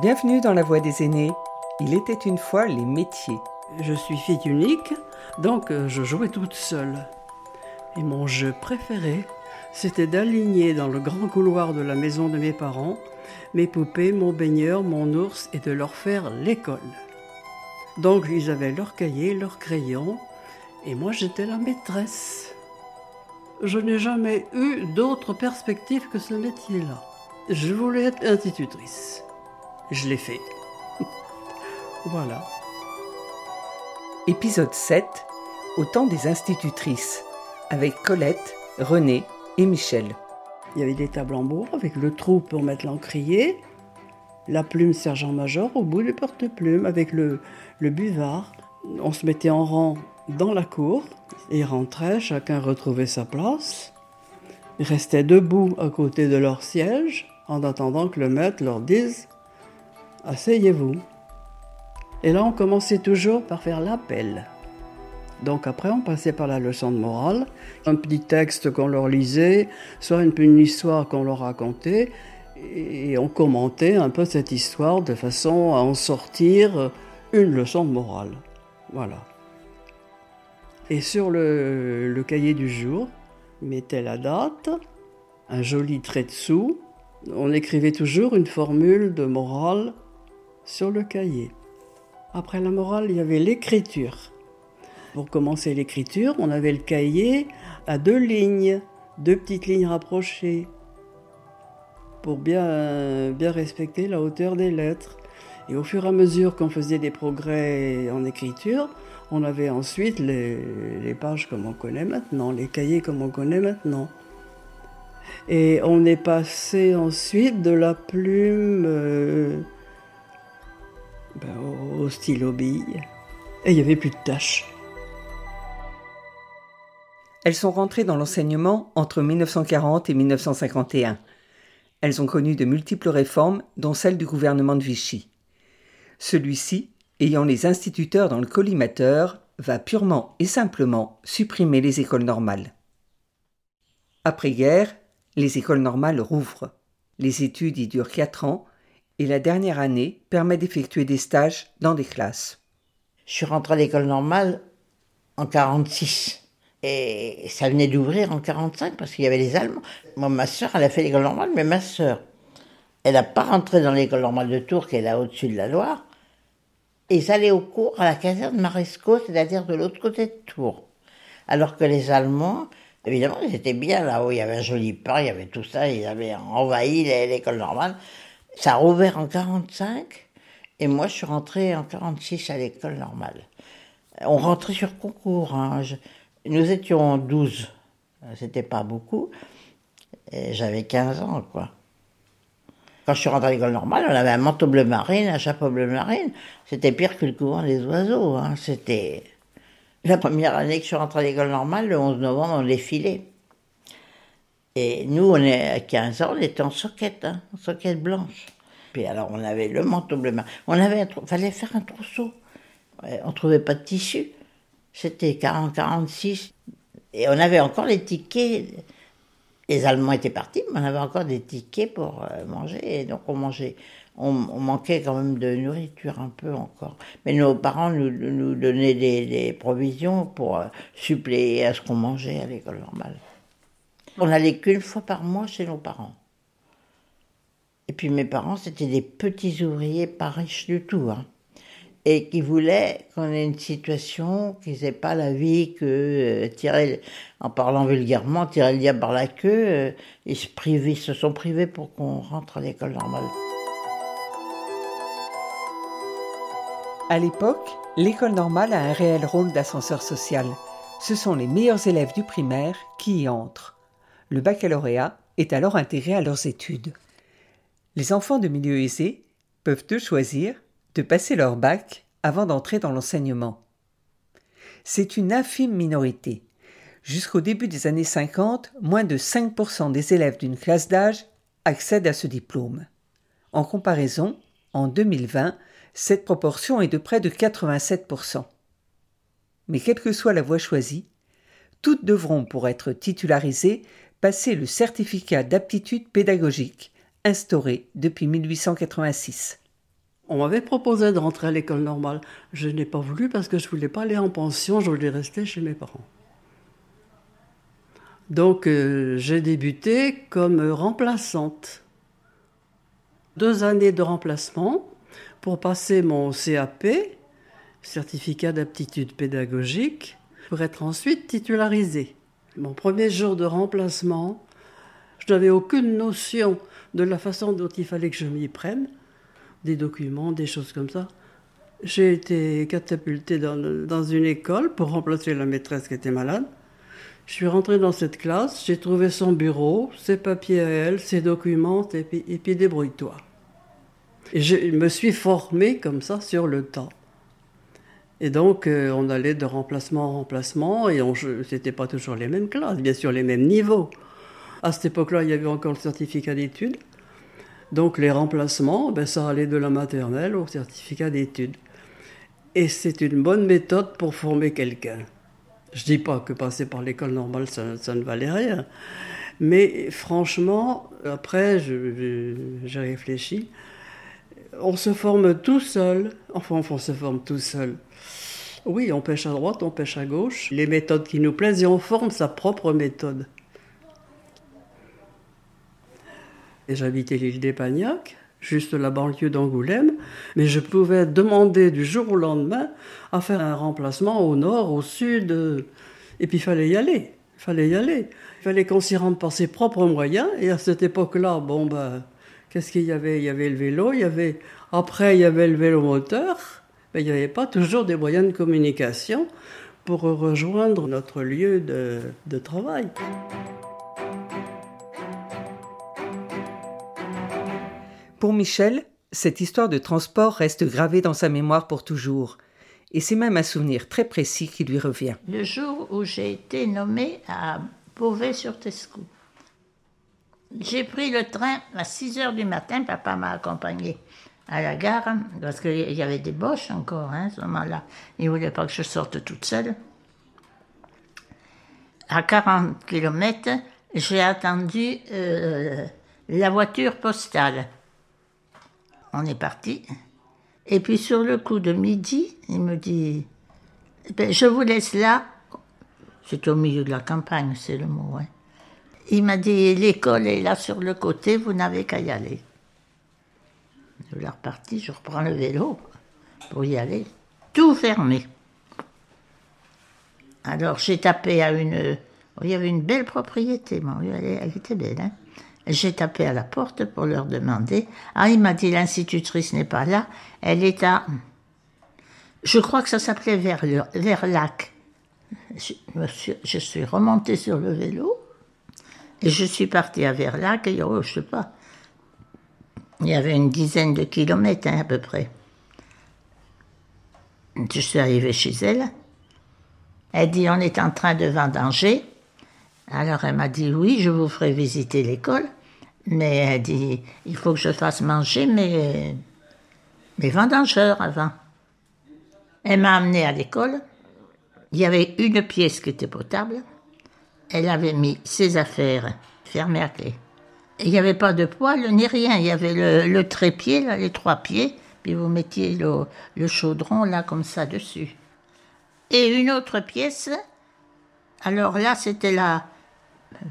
Bienvenue dans la Voix des aînés. Il était une fois les métiers. Je suis fille unique, donc euh, je jouais toute seule. Et mon jeu préféré, c'était d'aligner dans le grand couloir de la maison de mes parents mes poupées, mon baigneur, mon ours et de leur faire l'école. Donc ils avaient leur cahier, leur crayon, et moi j'étais la maîtresse. Je n'ai jamais eu d'autre perspective que ce métier-là. Je voulais être institutrice. Je l'ai fait. voilà. Épisode 7 Au temps des institutrices, avec Colette, René et Michel. Il y avait des tables en bois avec le trou pour mettre l'encrier, la plume sergent-major au bout du porte-plume avec le, le buvard. On se mettait en rang dans la cour et rentrait, chacun retrouvait sa place. Ils restaient debout à côté de leur siège en attendant que le maître leur dise Asseyez-vous. Et là, on commençait toujours par faire l'appel. Donc après, on passait par la leçon de morale, un petit texte qu'on leur lisait, soit une, une histoire qu'on leur racontait, et on commentait un peu cette histoire de façon à en sortir une leçon de morale. Voilà. Et sur le, le cahier du jour, on mettait la date, un joli trait dessous, on écrivait toujours une formule de morale sur le cahier. Après la morale, il y avait l'écriture. Pour commencer l'écriture, on avait le cahier à deux lignes, deux petites lignes rapprochées, pour bien, bien respecter la hauteur des lettres. Et au fur et à mesure qu'on faisait des progrès en écriture, on avait ensuite les, pages comme on connaît maintenant, les cahiers comme on connaît maintenant. Et on est passé ensuite de la plume euh, ben, au. Et il n'y avait plus de tâches. Elles sont rentrées dans l'enseignement entre 1940 et 1951. Elles ont connu de multiples réformes, dont celle du gouvernement de Vichy. Celui-ci, ayant les instituteurs dans le collimateur, va purement et simplement supprimer les écoles normales. Après-guerre, les écoles normales rouvrent. Les études y durent quatre ans et la dernière année permet d'effectuer des stages dans des classes. Je suis rentrée à l'école normale en 46 et ça venait d'ouvrir en 45 parce qu'il y avait les Allemands. Moi, ma sœur, elle a fait l'école normale, mais ma sœur, elle n'a pas rentré dans l'école normale de Tours, qui est là au-dessus de la Loire. Et ils allaient au cours à la caserne Maresco, c'est-à-dire de l'autre côté de Tours. Alors que les Allemands, évidemment, ils étaient bien là-haut. Il y avait un joli pain, il y avait tout ça, ils avaient envahi l'école normale. Ça a rouvert en 45, et moi, je suis rentrée en 46 à l'école normale. On rentrait sur concours. Hein. nous étions 12, c'était pas beaucoup. J'avais 15 ans, quoi. Quand je suis rentrée à l'école normale, on avait un manteau bleu marine, un chapeau bleu marine. C'était pire que le couvent des oiseaux. Hein. C'était la première année que je suis rentrée à l'école normale, le 11 novembre, on défilait. Et nous, on est à 15 ans, on était en soquette, hein, en soquette blanche. Puis alors, on avait le manteau bleu. On avait, fallait faire un trousseau. On trouvait pas de tissu. C'était 40-46. Et on avait encore les tickets les Allemands étaient partis, mais on avait encore des tickets pour euh, manger, donc on mangeait. On, manquait quand même de nourriture un peu encore. Mais nos parents nous, nous donnaient des, provisions pour euh, suppléer à ce qu'on mangeait à l'école normale. On n'allait qu'une fois par mois chez nos parents. Et puis mes parents, c'était des petits ouvriers pas riches du tout. Hein et qui voulaient qu'on ait une situation, qu'ils n'aient pas la vie que euh, tirer, en parlant vulgairement, tirer le diable par la queue, euh, ils se, se sont privés pour qu'on rentre à l'école normale. À l'époque, l'école normale a un réel rôle d'ascenseur social. Ce sont les meilleurs élèves du primaire qui y entrent. Le baccalauréat est alors intégré à leurs études. Les enfants de milieu aisé peuvent eux choisir de passer leur bac avant d'entrer dans l'enseignement. C'est une infime minorité. Jusqu'au début des années 50, moins de 5% des élèves d'une classe d'âge accèdent à ce diplôme. En comparaison, en 2020, cette proportion est de près de 87%. Mais quelle que soit la voie choisie, toutes devront, pour être titularisées, passer le certificat d'aptitude pédagogique instauré depuis 1886. On m'avait proposé de rentrer à l'école normale. Je n'ai pas voulu parce que je voulais pas aller en pension, je voulais rester chez mes parents. Donc euh, j'ai débuté comme remplaçante. Deux années de remplacement pour passer mon CAP, certificat d'aptitude pédagogique, pour être ensuite titularisée. Mon premier jour de remplacement, je n'avais aucune notion de la façon dont il fallait que je m'y prenne, des documents, des choses comme ça. J'ai été catapultée dans, une école pour remplacer la maîtresse qui était malade. Je suis rentrée dans cette classe, j'ai trouvé son bureau, ses papiers à elle, ses documents, et puis, et puis débrouille-toi. Et je me suis formée comme ça sur le temps. Et donc, euh, on allait de remplacement en remplacement, et ce n'était pas toujours les mêmes classes, bien sûr les mêmes niveaux. À cette époque-là, il y avait encore le certificat d'études. Donc, les remplacements, ben, ça allait de la maternelle au certificat d'études. Et c'est une bonne méthode pour former quelqu'un. Je ne dis pas que passer par l'école normale, ça, ne valait rien. Mais franchement, après, j'ai réfléchi. On se forme tout seul. Enfin, on se forme tout seul. Oui, on pêche à droite, on pêche à gauche. Les méthodes qui nous plaisent et on forme sa propre méthode. J'habitais l'île d'Épagnac, juste la banlieue d'Angoulême, mais je pouvais demander du jour au lendemain à faire un remplacement au nord, au sud, et puis il fallait y aller. Il fallait y aller. Il fallait qu'on s'y rende par ses propres moyens. Et à cette époque-là, bon ben, qu'est-ce qu'il y avait? Il y avait le vélo, il y avait après il y avait le vélo moteur il n'y avait pas toujours des moyens de communication pour rejoindre notre lieu de, de travail. Pour Michel, cette histoire de transport reste gravée dans sa mémoire pour toujours. Et c'est même un souvenir très précis qui lui revient. Le jour où j'ai été nommée à Beauvais-sur-Tescou, j'ai pris le train à 6 heures du matin, papa m'a accompagné à la gare, parce qu'il y avait des boches encore hein, à ce moment-là. Il ne voulait pas que je sorte toute seule. À 40 km, j'ai attendu euh, la voiture postale. On est parti. Et puis sur le coup de midi, il me dit ben, Je vous laisse là. C'est au milieu de la campagne, c'est le mot. Hein. Il m'a dit L'école est là sur le côté, vous n'avez qu'à y aller. Je la repartie, je reprends le vélo pour y aller. Tout fermé. Alors j'ai tapé à une. Il y avait une belle propriété, elle, était belle. Hein. j'ai tapé à la porte pour leur demander. Ah, il m'a dit l'institutrice n'est pas là, elle est à. Je crois que ça s'appelait Verlac. Je suis remontée sur le vélo et je suis partie à Verlac et oh, je sais pas, il y avait une dizaine de kilomètres hein, à peu près. Je suis arrivée chez elle. Elle dit on est en train de vendanger. Alors elle m'a dit oui, je vous ferai visiter l'école. Mais elle dit il faut que je fasse manger mes, mes vendangeurs avant. Elle m'a amenée à l'école. Il y avait une pièce qui était potable. Elle avait mis ses affaires fermées à clé. Il n'y avait pas de poêle ni rien. Il y avait le, trépied, là, les trois pieds, puis vous mettiez le, chaudron là comme ça dessus. Et une autre pièce, alors là c'était la,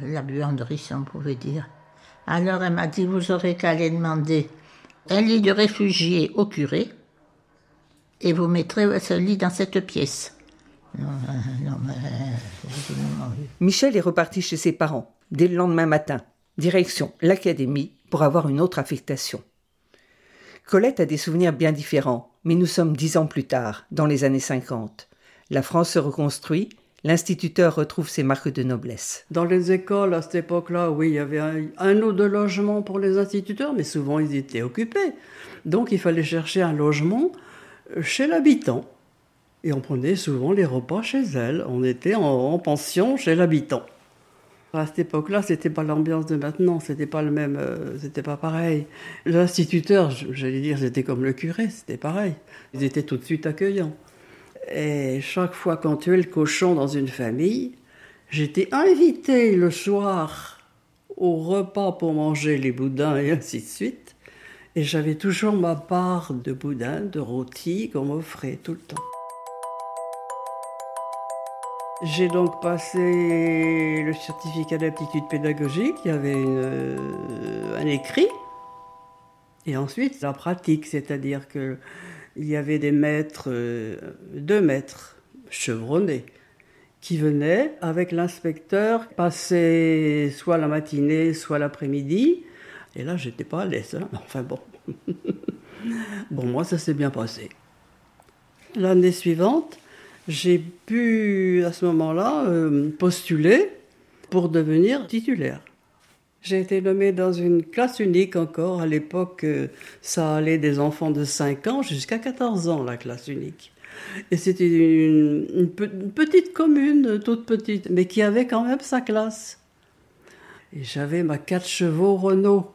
la buanderie, si on pouvait dire. Alors elle m'a dit, vous aurez qu'à aller demander un lit de réfugié au curé, et vous mettrez ce lit dans cette pièce. Michel est reparti chez ses parents dès le lendemain matin. Direction l'académie pour avoir une autre affectation. Colette a des souvenirs bien différents, mais nous sommes dix ans plus tard, dans les années 50. La France se reconstruit, l'instituteur retrouve ses marques de noblesse. Dans les écoles, à cette époque-là, oui, il y avait un, un deux logements pour les instituteurs, mais souvent ils étaient occupés. Donc il fallait chercher un logement euh, chez l'habitant. Et on prenait souvent les repas chez elle. On était en pension chez l'habitant. À cette époque-là, c'était pas l'ambiance de maintenant, c'était pas le même, euh, c'était pas pareil. L'instituteur, j'allais dire, c'était comme le curé, c'était pareil. Ils étaient tout de suite accueillants. Et chaque fois qu'on tuait le cochon dans une famille, j'étais invité le soir au repas pour manger les boudins et ainsi de suite. Et j'avais toujours ma part de boudin, de rôti qu'on m'offrait tout le temps. J'ai donc passé le certificat d'aptitude pédagogique, il y avait euh, un écrit, et ensuite la pratique, c'est-à-dire qu'il y avait des maîtres, euh, deux maîtres chevronnés, qui venaient avec l'inspecteur passer soit la matinée, soit l'après-midi. Et là, j'étais pas à l'aise. Hein. Enfin bon. bon, moi, ça s'est bien passé. L'année suivante, j'ai pu, à ce moment-là, euh, postuler pour devenir titulaire. J'ai été nommée dans une classe unique encore. À l'époque, euh, ça allait des enfants de 5 ans jusqu'à 14 ans, la classe unique. Et c'était une, petite commune, toute petite, mais qui avait quand même sa classe. Et j'avais ma 4 chevaux Renault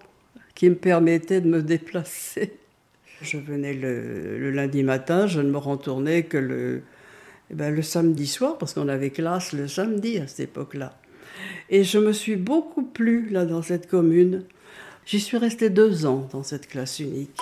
qui me permettait de me déplacer. Je venais le, lundi matin, je ne me retournais que le, eh ben, le samedi soir, parce qu'on avait classe le samedi à cette époque-là. Et je me suis beaucoup plu là dans cette commune. J'y suis restée deux ans dans cette classe unique.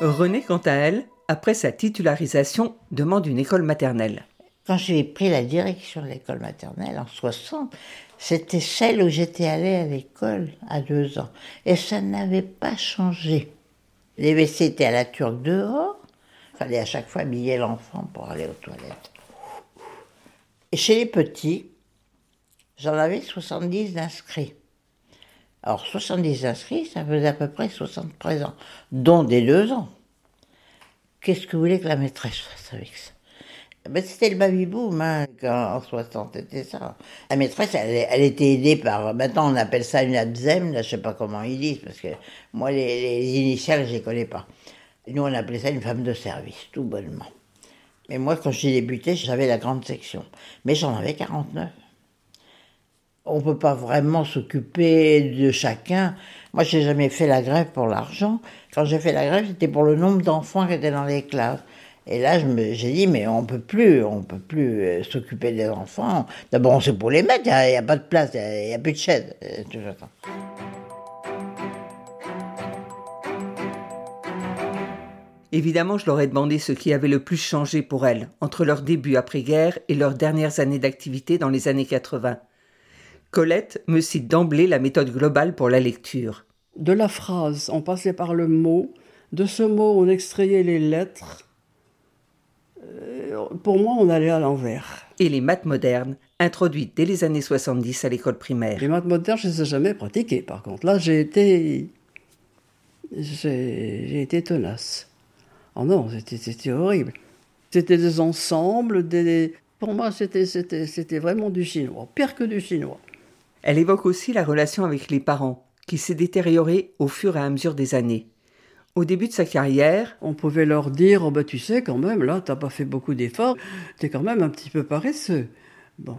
Renée, quant à elle, après sa titularisation, demande une école maternelle. Quand j'ai pris la direction de l'école maternelle en 60, c'était celle où j'étais allée à l'école à deux ans. Et ça n'avait pas changé. Les WC étaient à la turque dehors. Il fallait à chaque fois habiller l'enfant pour aller aux toilettes. Et chez les petits, j'en avais 70 d'inscrits. Alors 70 inscrits, ça faisait à peu près 60 présents, dont des deux ans. Qu'est-ce que vous voulez que la maîtresse fasse avec ça? Ben, C'était le baby-boom hein, en 60, c'était ça. La maîtresse, elle, était aidée par... Maintenant, on appelle ça une absem, là, je sais pas comment ils disent, parce que moi, les, les initiales, je les connais pas. Nous, on appelait ça une femme de service, tout bonnement. Mais moi, quand j'ai débuté, j'avais la grande section. Mais j'en avais 49 on ne peut pas vraiment s'occuper de chacun. Moi, j'ai jamais fait la grève pour l'argent. Quand j'ai fait la grève, c'était pour le nombre d'enfants qui étaient dans les classes. Et là, j'ai dit, mais on peut plus, on peut plus euh, s'occuper des enfants. D'abord, c'est pour les mettre, il n'y a, pas de place, il n'y a, plus de chaise. Euh, Évidemment, je leur ai demandé ce qui avait le plus changé pour elles entre leur début après-guerre et leurs dernières années d'activité dans les années 80. Colette me cite d'emblée la méthode globale pour la lecture. De la phrase, on passait par le mot. De ce mot, on extrayait les lettres. Euh, pour moi, on allait à l'envers. Et les maths modernes, introduites dès les années 70 à l'école primaire. Les maths modernes, je ne les ai jamais pratiquées, par contre. Là, j'ai été. J'ai été tenace. Oh non, c'était horrible. C'était des ensembles, des. Pour moi, c'était vraiment du chinois, pire que du chinois. Elle évoque aussi la relation avec les parents, qui s'est détériorée au fur et à mesure des années. Au début de sa carrière, on pouvait leur dire oh ben, tu sais quand même là t'as pas fait beaucoup d'efforts, t'es quand même un petit peu paresseux. Bon,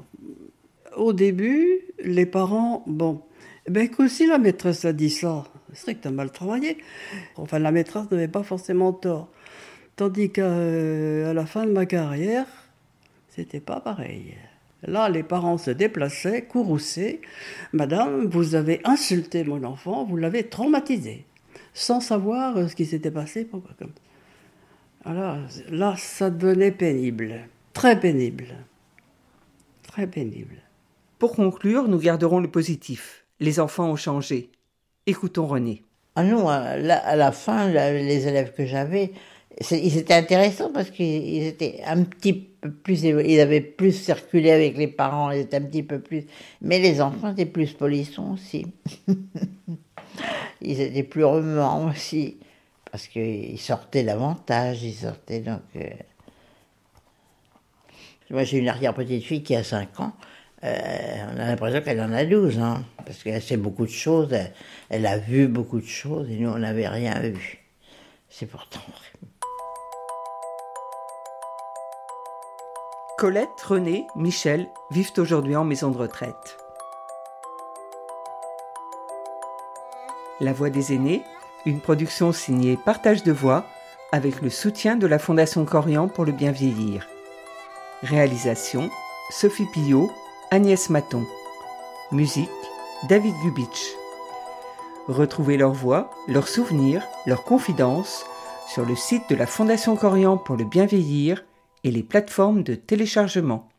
au début les parents bon ben si la maîtresse a dit ça, c'est vrai que t'as mal travaillé. Enfin la maîtresse n'avait pas forcément tort, tandis qu'à euh, la fin de ma carrière c'était pas pareil. Là, les parents se déplaçaient, courroussaient. Madame, vous avez insulté mon enfant, vous l'avez traumatisé, sans savoir euh, ce qui s'était passé. Pourquoi comme... Alors là, ça devenait pénible, très pénible, très pénible. Pour conclure, nous garderons le positif. Les enfants ont changé. Écoutons René. Ah non, à la fin, les élèves que j'avais, ils étaient intéressants parce qu'ils étaient un petit peu plus, ils avaient plus circulé avec les parents, ils étaient un petit peu plus, mais les enfants étaient plus polissons aussi. ils étaient plus remuants aussi parce qu'ils sortaient davantage, ils sortaient donc. Euh. Moi j'ai une arrière-petite fille qui a 5 ans. Euh, on a l'impression qu'elle en a 12, hein, parce qu'elle sait beaucoup de choses, elle, elle, a vu beaucoup de choses, et nous, on n'avait rien vu. C'est pourtant vrai. Colette, René, Michel vivent aujourd'hui en maison de retraite. La Voix des aînés, une production signée Partage de voix avec le soutien de la Fondation Corian pour le bien vieillir. Réalisation Sophie Pillot, Agnès Maton. Musique David Gubitsch. Retrouvez leurs voix, leurs souvenirs, leurs confidences sur le site de la Fondation Corian pour le bien vieillir et les plateformes de téléchargement.